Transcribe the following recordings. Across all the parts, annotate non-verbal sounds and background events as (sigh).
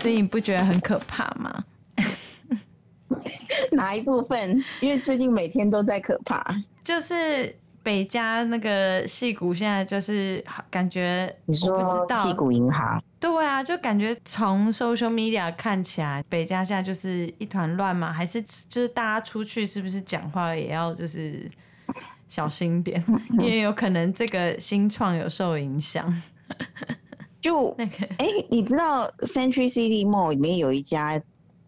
所以你不觉得很可怕吗？(laughs) 哪一部分？因为最近每天都在可怕，就是。北加那个戏谷现在就是感觉，你说不知道矽谷银行？对啊，就感觉从 social media 看起来，北加现在就是一团乱嘛，还是就是大家出去是不是讲话也要就是小心点，(laughs) 因为有可能这个新创有受影响。就 (laughs) 那个，哎、欸，你知道 Century City Mall 里面有一家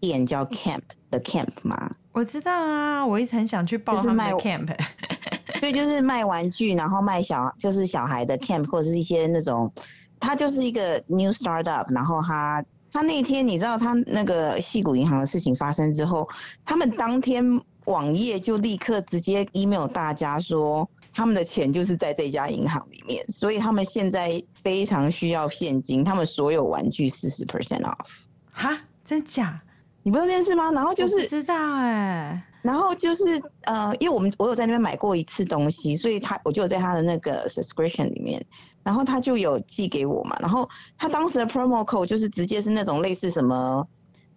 店叫 Camp The Camp 吗？我知道啊，我一直很想去报他们的 Camp。(laughs) 对，就是卖玩具，然后卖小，就是小孩的 camp 或者是一些那种，他就是一个 new startup。然后他他那天你知道他那个戏谷银行的事情发生之后，他们当天网页就立刻直接 email 大家说，他们的钱就是在这家银行里面，所以他们现在非常需要现金，他们所有玩具四十 percent off。哈，真假？你不知道这件事吗？然后就是不知道哎、欸。然后就是呃，因为我们我有在那边买过一次东西，所以他我就有在他的那个 subscription 里面，然后他就有寄给我嘛。然后他当时的 promo code 就是直接是那种类似什么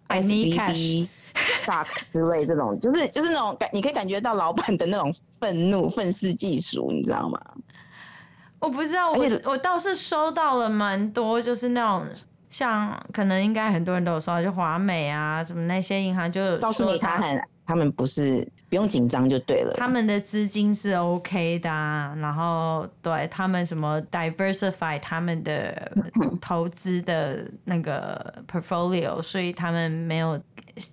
SBB (laughs) stocks 之类这种，就是就是那种感，你可以感觉到老板的那种愤怒、愤世嫉俗，你知道吗？我不知道，我我倒是收到了蛮多，就是那种像可能应该很多人都有收到，就华美啊什么那些银行就有告诉你他很。他们不是不用紧张就对了，他们的资金是 OK 的啊，然后对他们什么 diversify 他们的投资的那个 portfolio，所以他们没有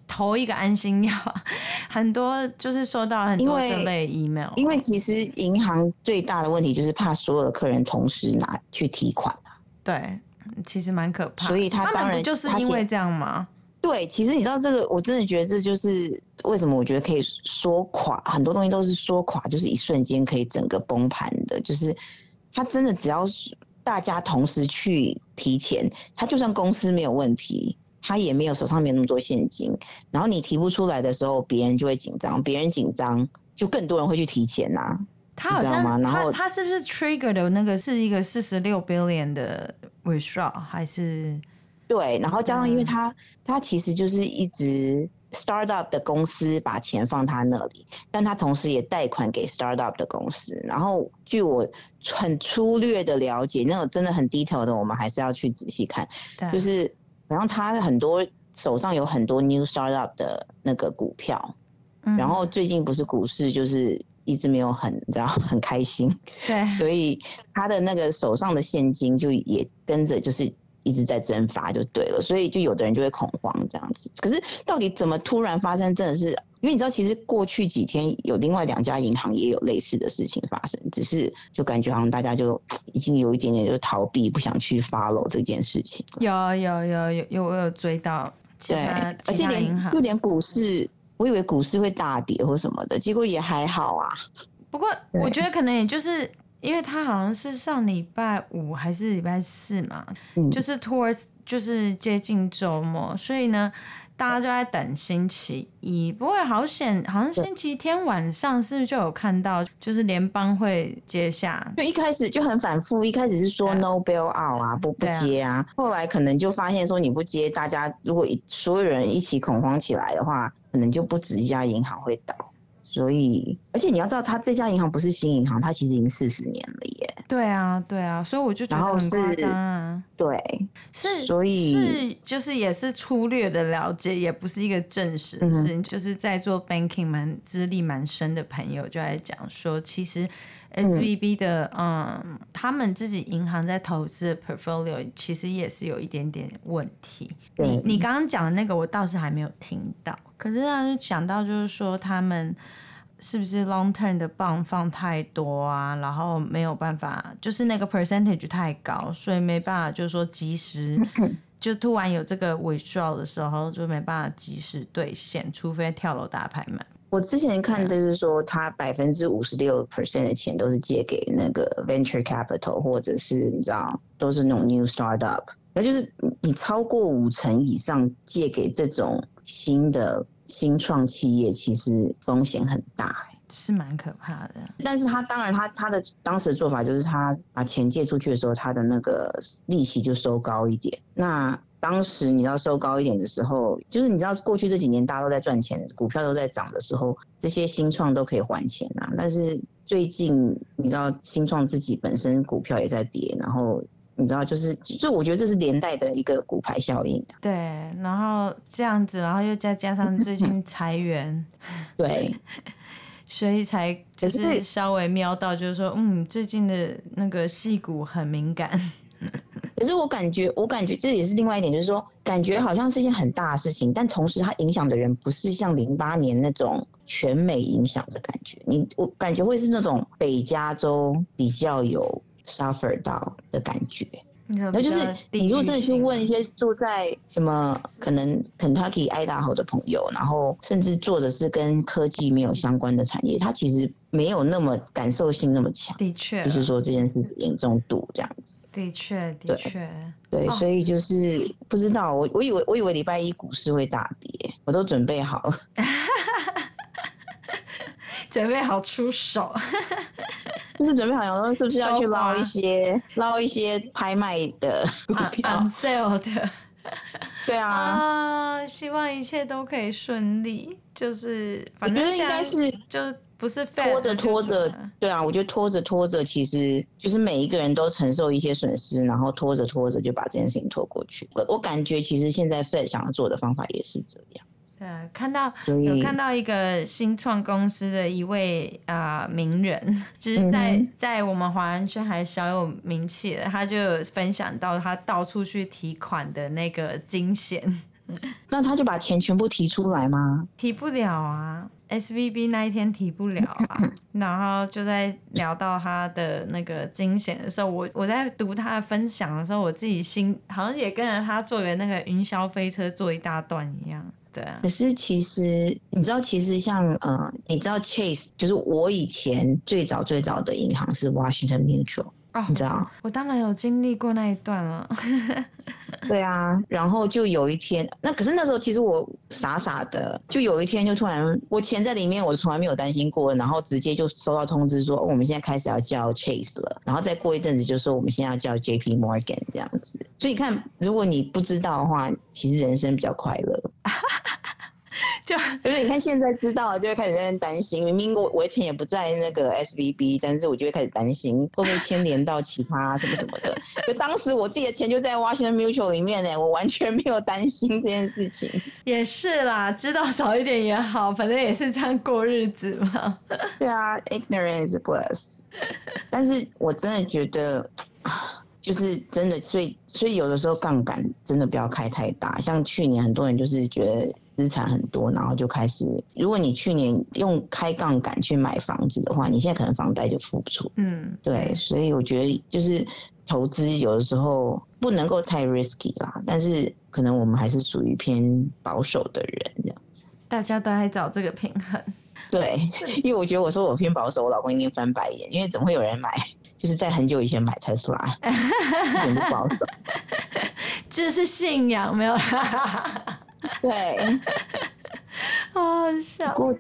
投一个安心药，(laughs) 很多就是收到很多这类 email，因为，其实银行最大的问题就是怕所有的客人同时拿去提款啊，对，其实蛮可怕，所以他当然他们不就是因为这样吗？对，其实你知道这个，我真的觉得这就是为什么我觉得可以说垮，很多东西都是说垮，就是一瞬间可以整个崩盘的。就是他真的只要是大家同时去提钱，他就算公司没有问题，他也没有手上没有那么多现金，然后你提不出来的时候，别人就会紧张，别人紧张就更多人会去提钱呐、啊。他好像然后他他是不是 trigger 的那个是一个四十六 billion 的 withdraw 还是？对，然后加上，因为他他其实就是一直 startup 的公司把钱放他那里，但他同时也贷款给 startup 的公司。然后据我很粗略的了解，那种真的很 detail 的，我们还是要去仔细看。对，就是然后他很多手上有很多 new startup 的那个股票，嗯，然后最近不是股市就是一直没有很你知道很开心，对，所以他的那个手上的现金就也跟着就是。一直在蒸发就对了，所以就有的人就会恐慌这样子。可是到底怎么突然发生，真的是因为你知道，其实过去几天有另外两家银行也有类似的事情发生，只是就感觉好像大家就已经有一点点就逃避，不想去 follow 这件事情。有有有有有，我有追到对，而且连就连股市，我以为股市会大跌或什么的，结果也还好啊。不过我觉得可能也就是。因为他好像是上礼拜五还是礼拜四嘛，嗯、就是 towards 就是接近周末，所以呢，大家就在等星期一。不过好险，好像星期天晚上是不是就有看到，就是联邦会接下？就一开始就很反复，一开始是说 no bailout 啊，不不接啊，后来可能就发现说你不接，大家如果所有人一起恐慌起来的话，可能就不止一家银行会倒。所以，而且你要知道，他这家银行不是新银行，它其实已经四十年了耶。对啊，对啊，所以我就觉得很夸张啊。对，是，所以是就是也是粗略的了解，也不是一个证实的事情。嗯、就是在做 banking 蛮资历蛮深的朋友就来讲说，其实 SVB 的嗯，嗯，他们自己银行在投资的 portfolio 其实也是有一点点问题。你你刚刚讲的那个，我倒是还没有听到。可是他就讲到，就是说他们是不是 long term 的 bond 放太多啊？然后没有办法，就是那个 percentage 太高，所以没办法，就是说及时 (laughs) 就突然有这个 withdraw 的时候，就没办法及时兑现，除非跳楼打拍卖。我之前看就是说，他百分之五十六 percent 的钱都是借给那个 venture capital，或者是你知道，都是那种 new startup。那就是你超过五成以上借给这种。新的新创企业其实风险很大，是蛮可怕的。但是他当然他他的当时的做法就是他把钱借出去的时候，他的那个利息就收高一点。那当时你要收高一点的时候，就是你知道过去这几年大家都在赚钱，股票都在涨的时候，这些新创都可以还钱啊。但是最近你知道新创自己本身股票也在跌，然后你知道就是，就我觉得这是连带的一个骨牌效应。对，然后这样子，然后又再加上最近裁员，对，(laughs) 所以才就是稍微瞄到，就是说，嗯，最近的那个戏骨很敏感。(laughs) 可是我感觉，我感觉这也是另外一点，就是说，感觉好像是一件很大的事情，但同时它影响的人不是像零八年那种全美影响的感觉。你我感觉会是那种北加州比较有 suffer 到的感觉。那就是你如果真的去问一些住在什么可能 Kentucky、Idaho 的朋友，然后甚至做的是跟科技没有相关的产业，他其实没有那么感受性那么强。的确，就是说这件事严重度这样子。的确，的确，对，所以就是不知道，我我以为我以为礼拜一股市会大跌，我都准备好了，(laughs) 准备好出手，就是准备好，然后是不是要去捞一些捞一些拍卖的股票，on sale 的，(laughs) 对啊，啊，希望一切都可以顺利，就是反正应该是就。不是拖着拖着，对啊，我觉得拖着拖着，其实就是每一个人都承受一些损失，然后拖着拖着就把这件事情拖过去。我我感觉其实现在 Fed 想要做的方法也是这样。对，看到有看到一个新创公司的一位啊、呃、名人，(laughs) 就是在、嗯、在我们华人圈还小有名气的，他就分享到他到处去提款的那个惊险。(laughs) 那他就把钱全部提出来吗？提不了啊，SVB 那一天提不了啊。(laughs) 然后就在聊到他的那个惊险的时候，我我在读他的分享的时候，我自己心好像也跟着他坐的那个云霄飞车坐一大段一样。可是其实你知道，其实像呃，你知道 Chase 就是我以前最早最早的银行是 Washington Mutual。哦，你知道，我当然有经历过那一段了。(laughs) (laughs) 对啊，然后就有一天，那可是那时候其实我傻傻的，就有一天就突然我钱在里面，我从来没有担心过，然后直接就收到通知说，哦，我们现在开始要叫 Chase 了，然后再过一阵子就说我们现在要叫 JP Morgan 这样子。所以你看，如果你不知道的话，其实人生比较快乐。(laughs) (laughs) 就就是你看现在知道了，就会开始在那边担心。明明我我的钱也不在那个 SVB，但是我就会开始担心会不会牵连到其他什么什么的。就当时我自己的钱就在 Washington Mutual 里面呢，我完全没有担心这件事情。(laughs) 也是啦，知道少一点也好，反正也是这样过日子嘛。(laughs) 对啊，Ignorance is bliss。但是我真的觉得，就是真的，所以所以有的时候杠杆真的不要开太大。像去年很多人就是觉得。资产很多，然后就开始。如果你去年用开杠杆去买房子的话，你现在可能房贷就付不出。嗯，对，所以我觉得就是投资有的时候不能够太 risky 啦。但是可能我们还是属于偏保守的人这样子。大家都在找这个平衡。对，(laughs) 因为我觉得我说我偏保守，我老公一定翻白眼，因为怎么会有人买？(laughs) 就是在很久以前买特斯拉，(laughs) 一点不保守。这是信仰，没有。对，(laughs) 好好笑。不过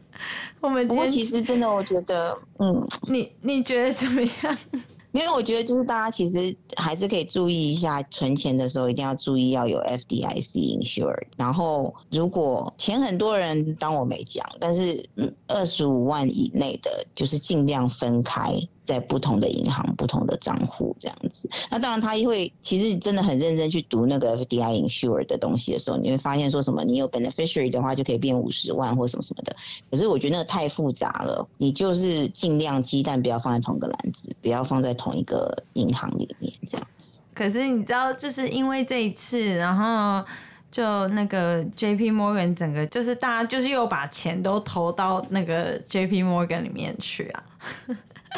我们不过其实真的，我觉得，嗯，你你觉得怎么样？(laughs) 因为我觉得就是大家其实还是可以注意一下，存钱的时候一定要注意要有 FDIC insured。然后如果钱很多人当我没讲，但是二十五万以内的，就是尽量分开。在不同的银行、不同的账户这样子，那当然他会，其实你真的很认真去读那个 FDI insure 的东西的时候，你会发现说什么，你有 beneficiary 的话就可以变五十万或什么什么的。可是我觉得那个太复杂了，你就是尽量鸡蛋不要放在同一个篮子，不要放在同一个银行里面这样子。可是你知道，就是因为这一次，然后就那个 JP Morgan 整个就是大家就是又把钱都投到那个 JP Morgan 里面去啊。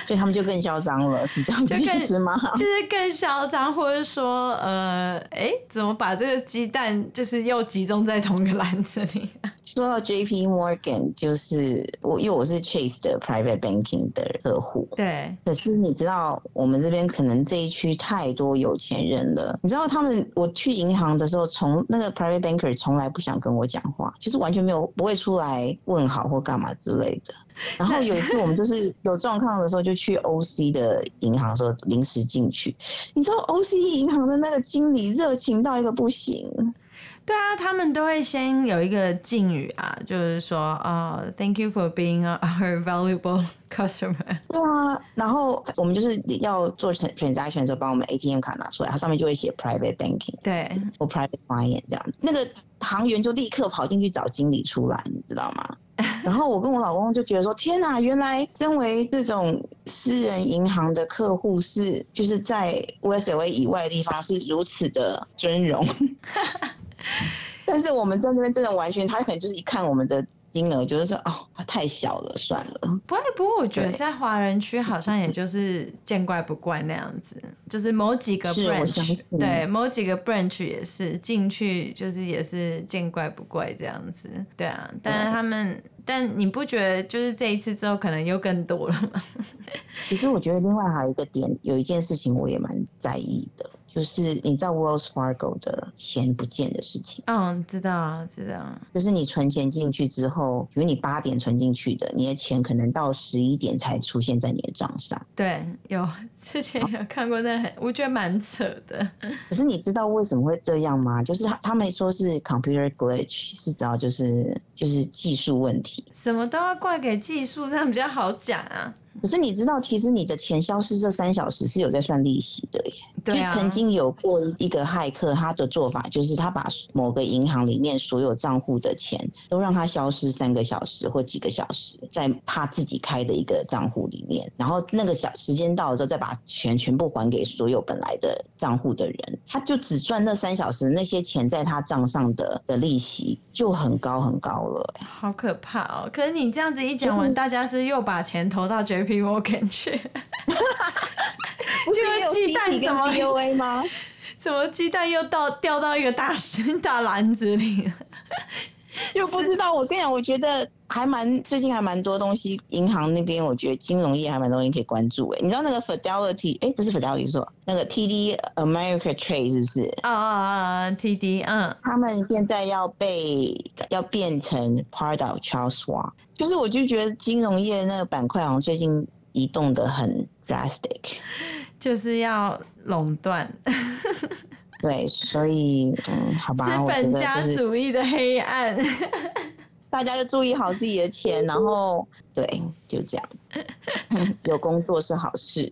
所以他们就更嚣张了，是这样的意思吗？就是更嚣张，或者说，呃，哎，怎么把这个鸡蛋就是又集中在同一个篮子里？(laughs) 说到 J.P. Morgan，就是我，因为我是 Chase 的 Private Banking 的客户。对。可是你知道，我们这边可能这一区太多有钱人了。你知道他们，我去银行的时候，从那个 Private Banker 从来不想跟我讲话，就是完全没有不会出来问好或干嘛之类的。(laughs) 然后有一次我们就是 (laughs) 有状况的时候，就去 OC 的银行说临时进去。你知道 OC 银行的那个经理热情到一个不行。对啊，他们都会先有一个敬语啊，就是说啊、uh,，Thank you for being (laughs) our valuable customer。对啊，然后我们就是要做 transaction 的时候，把我们 ATM 卡拿出来，它上面就会写 private banking，对，或 private client 这样。那个行员就立刻跑进去找经理出来，你知道吗？(laughs) 然后我跟我老公就觉得说，天哪，原来身为这种私人银行的客户是就是在 USLA 以外的地方是如此的尊荣。(laughs) 但是我们在那边真的完全，他可能就是一看我们的金额，就是说哦，他太小了，算了。不会，不过我觉得在华人区好像也就是见怪不怪那样子，就是某几个 branch，对，某几个 branch 也是进去就是也是见怪不怪这样子，对啊。但是他们，但你不觉得就是这一次之后可能又更多了吗？(laughs) 其实我觉得另外还有一个点，有一件事情我也蛮在意的。就是你知道 Wells Fargo 的钱不见的事情？嗯，知道啊，知道。就是你存钱进去之后，比如你八点存进去的，你的钱可能到十一点才出现在你的账上。对，有 (laughs) 之前有看过，那很我觉得蛮扯的。(laughs) 可是你知道为什么会这样吗？就是他他们说是 computer glitch，是知道就是就是技术问题。什么都要怪给技术，这样比较好讲啊。可是你知道，其实你的钱消失这三小时是有在算利息的耶。对啊。就曾经有过一个骇客，他的做法就是他把某个银行里面所有账户的钱都让它消失三个小时或几个小时，在他自己开的一个账户里面，然后那个小时间到了之后，再把钱全部还给所有本来的账户的人，他就只赚那三小时，那些钱在他账上的的利息就很高很高了。好可怕哦！可是你这样子一讲完，大家是又把钱投到 JP Morgan 去，就鸡蛋怎么 POA 吗？(laughs) 怎么鸡蛋又到掉到一个大 (laughs) 大篮子里？又不知道。我跟你讲，我觉得还蛮最近还蛮多东西，银行那边我觉得金融业还蛮多东西可以关注。哎，你知道那个 Fidelity？哎，不是 Fidelity，是说那个 TD America Trade 是不是？啊啊啊！TD，嗯，他们现在要被要变成 part of Charles Schwab。就是我就觉得金融业那个板块好像最近移动的很 drastic，就是要垄断。对，所以嗯，好吧，(laughs) 资本家主义的黑暗，大家就注意好自己的钱，然后对，就这样。(laughs) 有工作是好事，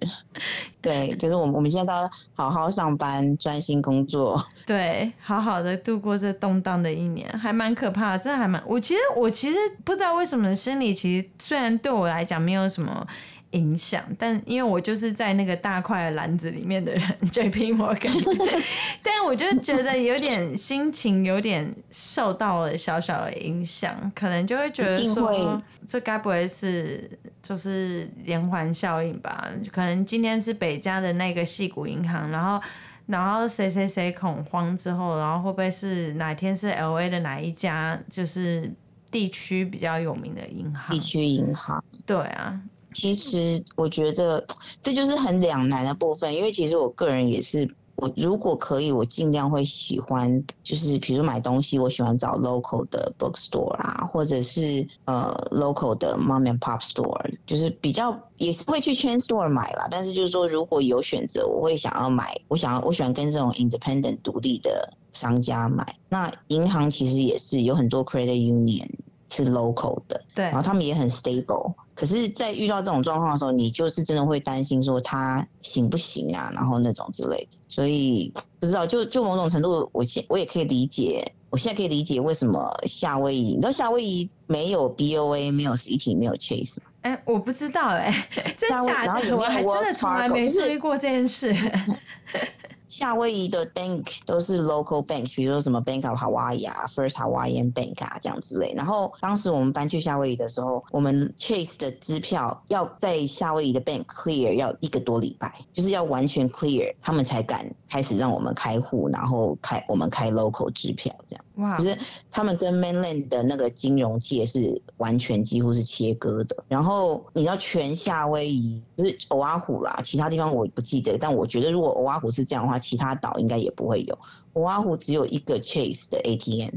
对，就是我们我们现在都要好好上班，专心工作，对，好好的度过这动荡的一年，还蛮可怕的，真的还蛮。我其实我其实不知道为什么心里其实虽然对我来讲没有什么。影响，但因为我就是在那个大块篮子里面的人，JP Morgan，(laughs) 但我就觉得有点心情有点受到了小小的影响，可能就会觉得说，这该不会是就是连环效应吧？可能今天是北加的那个矽谷银行，然后然后谁谁谁恐慌之后，然后会不会是哪天是 LA 的哪一家就是地区比较有名的银行？地区银行，对啊。其实我觉得这就是很两难的部分，因为其实我个人也是，我如果可以，我尽量会喜欢，就是比如买东西，我喜欢找 local 的 bookstore 啊，或者是呃 local 的 mom and pop store，就是比较也是会去 chain store 买啦。但是就是说，如果有选择，我会想要买，我想要我喜欢跟这种 independent 独立的商家买。那银行其实也是有很多 credit union 是 local 的，对，然后他们也很 stable。可是，在遇到这种状况的时候，你就是真的会担心说他行不行啊，然后那种之类的。所以不知道，就就某种程度，我现我也可以理解，我现在可以理解为什么夏威夷，你知道夏威夷没有 BOA，没有 Citi，没有 Chase 吗？哎、欸，我不知道哎、欸，(laughs) 真假的，我还真的从来没注意过这件事。(laughs) 夏威夷的 bank 都是 local bank，比如说什么 Bank of Hawaii 啊，First Hawaiian Bank 啊这样之类。然后当时我们搬去夏威夷的时候，我们 Chase 的支票要在夏威夷的 bank clear 要一个多礼拜，就是要完全 clear，他们才敢开始让我们开户，然后开我们开 local 支票这样。哇！就是他们跟 mainland 的那个金融界是完全几乎是切割的。然后你知道全夏威夷就是欧阿虎啦，其他地方我不记得，但我觉得如果欧阿虎是这样的话，其他岛应该也不会有。欧阿虎只有一个 Chase 的 ATM。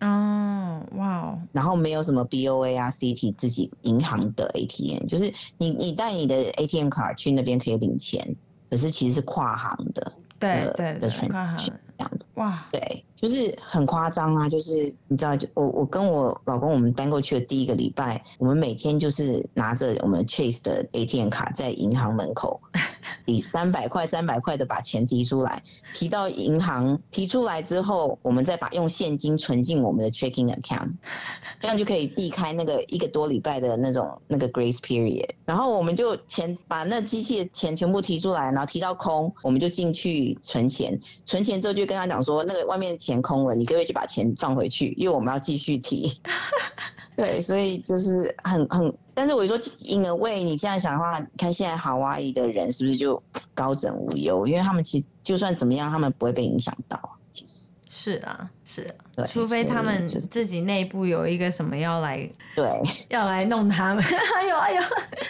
哦，哇哦！然后没有什么 BOA 啊，Citi 自己银行的 ATM，就是你你带你的 ATM 卡去那边可以领钱，可是其实是跨行的。对对对，跨行这样子。哇，对。就是很夸张啊！就是你知道，就我我跟我老公，我们搬过去的第一个礼拜，我们每天就是拿着我们 Chase 的 ATM 卡在银行门口，(laughs) 以三百块三百块的把钱提出来，提到银行提出来之后，我们再把用现金存进我们的 checking account，(laughs) 这样就可以避开那个一个多礼拜的那种那个 grace period。然后我们就钱把那机器的钱全部提出来，然后提到空，我们就进去存钱，存钱之后就跟他讲说，那个外面。钱空了，你可不可以就把钱放回去？因为我们要继续提。(laughs) 对，所以就是很很，但是我说 a way，你这样想的话，看现在好阿姨的人是不是就高枕无忧？因为他们其实就算怎么样，他们不会被影响到。其实是啊，是啊。除非他们自己内部有一个什么要来，对，(laughs) 要来弄他们，(laughs) 哎呦哎呦，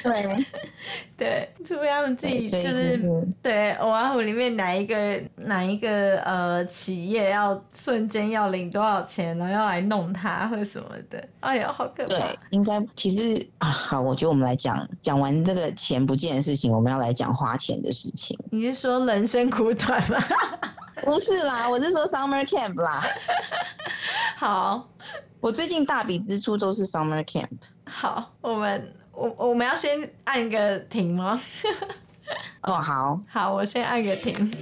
对 (laughs) 对，除非他们自己就是对，欧阿虎里面哪一个哪一个呃企业要瞬间要领多少钱，然后要来弄他或什么的，哎呦，好可怕。对，应该其实啊，好，我觉得我们来讲讲完这个钱不见的事情，我们要来讲花钱的事情。你是说人生苦短吗？不是啦，我是说 summer camp 啦。(laughs) 好，我最近大笔支出都是 summer camp。好，我们我我们要先按个停吗？(laughs) 哦，好，好，我先按个停。